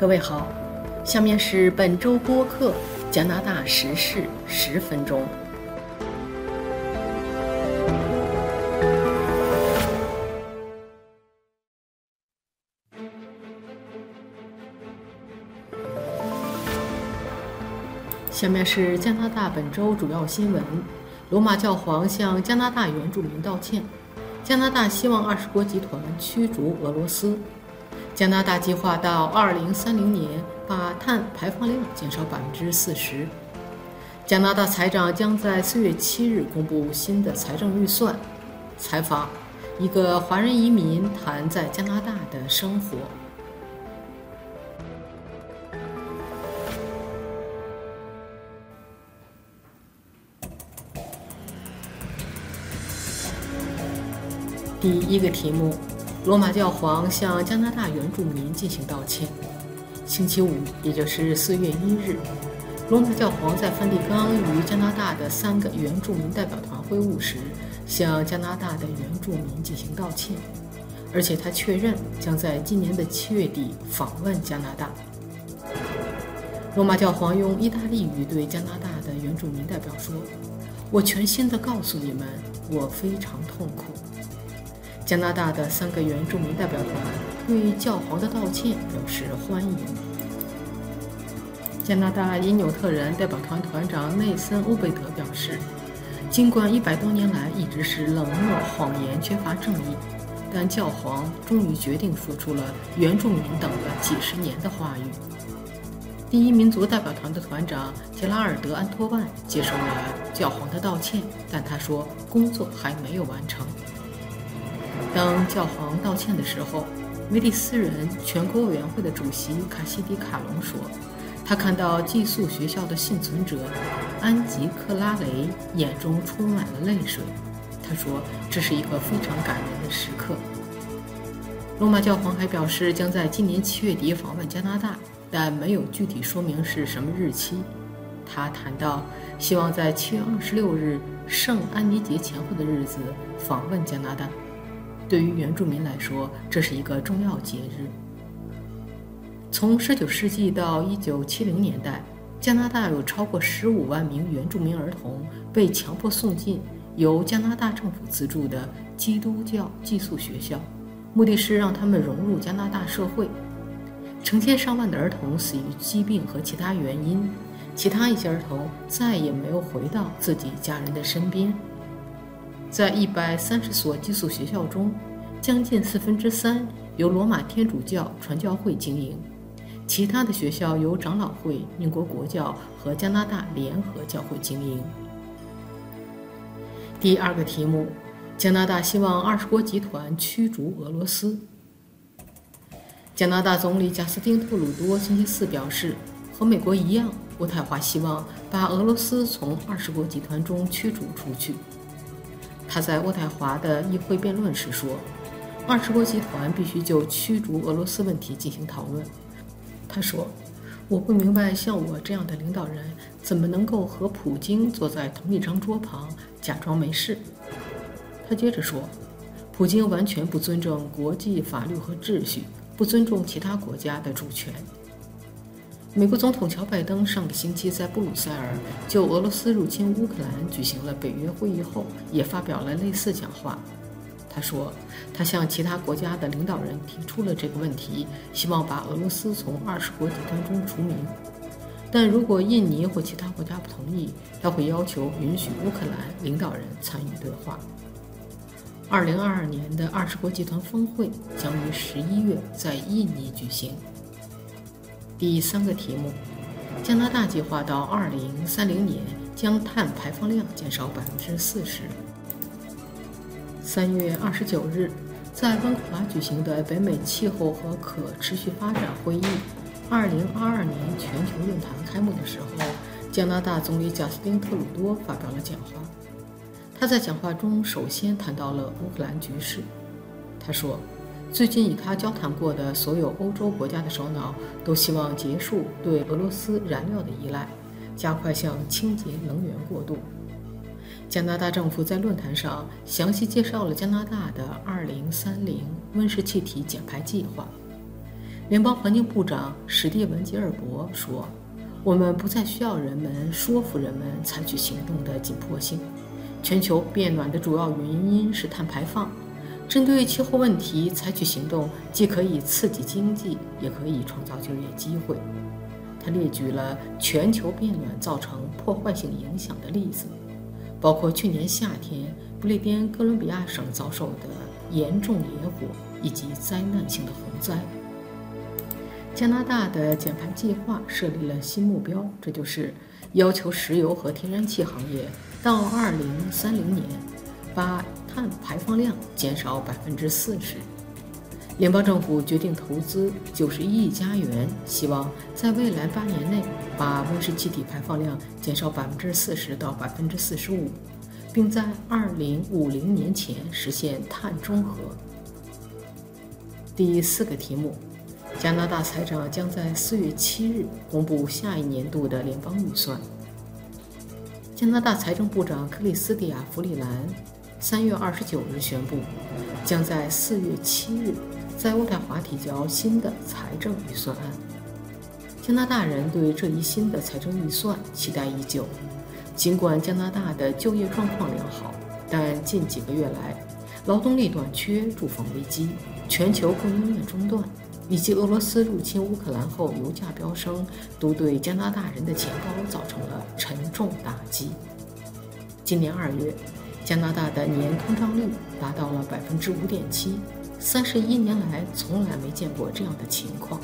各位好，下面是本周播客加拿大时事十分钟。下面是加拿大本周主要新闻：罗马教皇向加拿大原住民道歉；加拿大希望二十国集团驱逐俄罗斯。加拿大计划到二零三零年把碳排放量减少百分之四十。加拿大财长将在四月七日公布新的财政预算。采访：一个华人移民谈在加拿大的生活。第一个题目。罗马教皇向加拿大原住民进行道歉。星期五，也就是四月一日，罗马教皇在梵蒂冈与加拿大的三个原住民代表团会晤时，向加拿大的原住民进行道歉，而且他确认将在今年的七月底访问加拿大。罗马教皇用意大利语对加拿大的原住民代表说：“我全心地告诉你们，我非常痛苦。”加拿大的三个原住民代表团对教皇的道歉表示欢迎。加拿大因纽特人代表团团长内森·欧贝德表示，尽管一百多年来一直是冷漠、谎言、缺乏正义，但教皇终于决定说出了原住民等了几十年的话语。第一民族代表团的团长杰拉尔德·安托万接受了教皇的道歉，但他说工作还没有完成。当教皇道歉的时候，梅蒂斯人全国委员会的主席卡西迪卡隆说：“他看到寄宿学校的幸存者安吉克拉雷眼中充满了泪水。”他说：“这是一个非常感人的时刻。”罗马教皇还表示将在今年七月底访问加拿大，但没有具体说明是什么日期。他谈到希望在七月二十六日圣安妮节前后的日子访问加拿大。对于原住民来说，这是一个重要节日。从19世纪到1970年代，加拿大有超过15万名原住民儿童被强迫送进由加拿大政府资助的基督教寄宿学校，目的是让他们融入加拿大社会。成千上万的儿童死于疾病和其他原因，其他一些儿童再也没有回到自己家人的身边。在一百三十所寄宿学校中，将近四分之三由罗马天主教传教会经营，其他的学校由长老会、英国国教和加拿大联合教会经营。第二个题目：加拿大希望二十国集团驱逐俄罗斯。加拿大总理贾斯汀·特鲁多星期四表示，和美国一样，渥太华希望把俄罗斯从二十国集团中驱逐出去。他在渥太华的议会辩论时说：“二十国集团必须就驱逐俄罗斯问题进行讨论。”他说：“我不明白，像我这样的领导人怎么能够和普京坐在同一张桌旁，假装没事。”他接着说：“普京完全不尊重国际法律和秩序，不尊重其他国家的主权。”美国总统乔拜登上个星期在布鲁塞尔就俄罗斯入侵乌克兰举行了北约会议后，也发表了类似讲话。他说，他向其他国家的领导人提出了这个问题，希望把俄罗斯从二十国集团中除名。但如果印尼或其他国家不同意，他会要求允许乌克兰领导人参与对话。二零二二年的二十国集团峰会将于十一月在印尼举行。第三个题目：加拿大计划到二零三零年将碳排放量减少百分之四十。三月二十九日，在温哥华举行的北美气候和可持续发展会议二零二二年全球论坛开幕的时候，加拿大总理贾斯汀·特鲁多发表了讲话。他在讲话中首先谈到了乌克兰局势。他说。最近与他交谈过的所有欧洲国家的首脑都希望结束对俄罗斯燃料的依赖，加快向清洁能源过渡。加拿大政府在论坛上详细介绍了加拿大的2030温室气体减排计划。联邦环境部长史蒂文·吉尔伯说：“我们不再需要人们说服人们采取行动的紧迫性。全球变暖的主要原因是碳排放。针对气候问题采取行动，既可以刺激经济，也可以创造就业机会。”他列举了全球变暖造成破坏性影响的例子，包括去年夏天不列颠哥伦比亚省遭受的严重野火以及灾难性的洪灾。加拿大的减排计划设立了新目标，这就是要求石油和天然气行业到2030年把碳排放量减少40%。联邦政府决定投资90亿加元，希望在未来八年内把温室气体排放量减少40%到45%，并在2050年前实现碳中和。第四个题目。加拿大财长将在四月七日公布下一年度的联邦预算。加拿大财政部长克里斯蒂亚·弗里兰三月二十九日宣布，将在四月七日在渥太华提交新的财政预算案。加拿大人对这一新的财政预算期待已久。尽管加拿大的就业状况良好，但近几个月来，劳动力短缺、住房危机、全球供应链中断。以及俄罗斯入侵乌克兰后油价飙升，都对加拿大人的钱包造成了沉重打击。今年二月，加拿大的年通胀率达到了百分之五点七，三十一年来从来没见过这样的情况。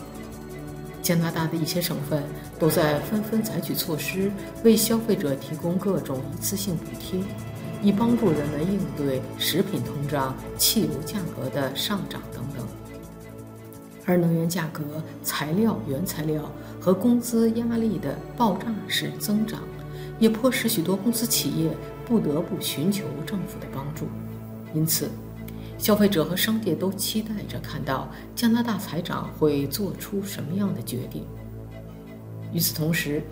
加拿大的一些省份都在纷纷采取措施，为消费者提供各种一次性补贴，以帮助人们应对食品通胀、汽油价格的上涨等等。而能源价格、材料、原材料和工资压力的爆炸式增长，也迫使许多公司企业不得不寻求政府的帮助。因此，消费者和商界都期待着看到加拿大财长会做出什么样的决定。与此同时，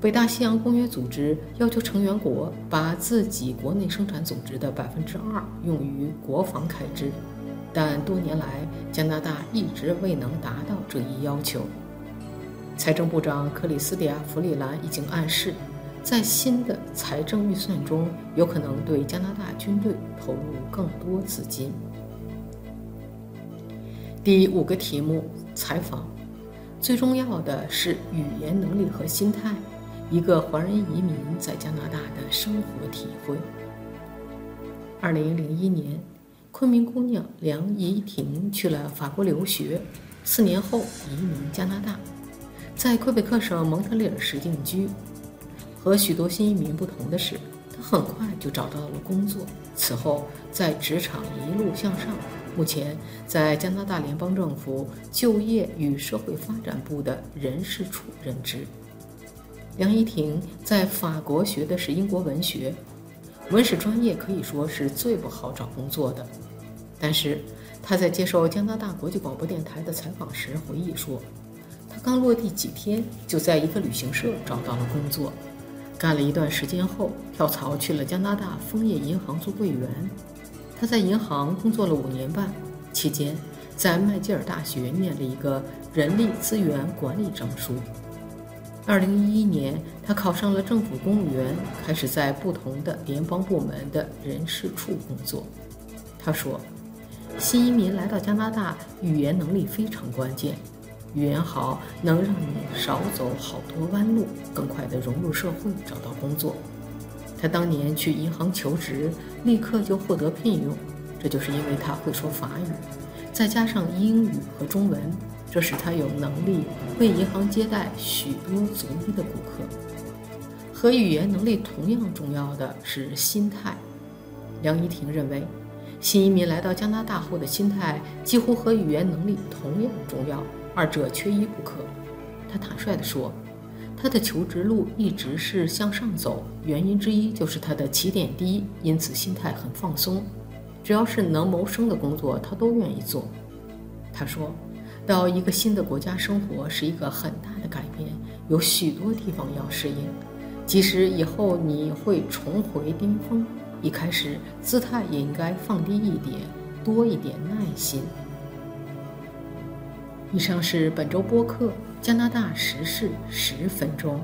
北大西洋公约组织要求成员国把自己国内生产总值的百分之二用于国防开支。但多年来，加拿大一直未能达到这一要求。财政部长克里斯蒂亚·弗里兰已经暗示，在新的财政预算中，有可能对加拿大军队投入更多资金。第五个题目：采访。最重要的是语言能力和心态。一个华人移民在加拿大的生活体会。二零零一年。昆明姑娘梁怡婷去了法国留学，四年后移民加拿大，在魁北克省蒙特利尔市定居。和许多新移民不同的是，他很快就找到了工作。此后，在职场一路向上，目前在加拿大联邦政府就业与社会发展部的人事处任职。梁怡婷在法国学的是英国文学。文史专业可以说是最不好找工作的，但是他在接受加拿大国际广播电台的采访时回忆说，他刚落地几天就在一个旅行社找到了工作，干了一段时间后跳槽去了加拿大枫叶银行做柜员。他在银行工作了五年半，期间在麦吉尔大学念了一个人力资源管理证书。二零一一年，他考上了政府公务员，开始在不同的联邦部门的人事处工作。他说：“新移民来到加拿大，语言能力非常关键。语言好，能让你少走好多弯路，更快地融入社会，找到工作。”他当年去银行求职，立刻就获得聘用，这就是因为他会说法语，再加上英语和中文。这使他有能力为银行接待许多族裔的顾客。和语言能力同样重要的是心态。梁怡婷认为，新移民来到加拿大后的心态几乎和语言能力同样重要，二者缺一不可。他坦率地说，他的求职路一直是向上走，原因之一就是他的起点低，因此心态很放松。只要是能谋生的工作，他都愿意做。他说。到一个新的国家生活是一个很大的改变，有许多地方要适应。即使以后你会重回巅峰，一开始姿态也应该放低一点，多一点耐心。以上是本周播客《加拿大时事十分钟》。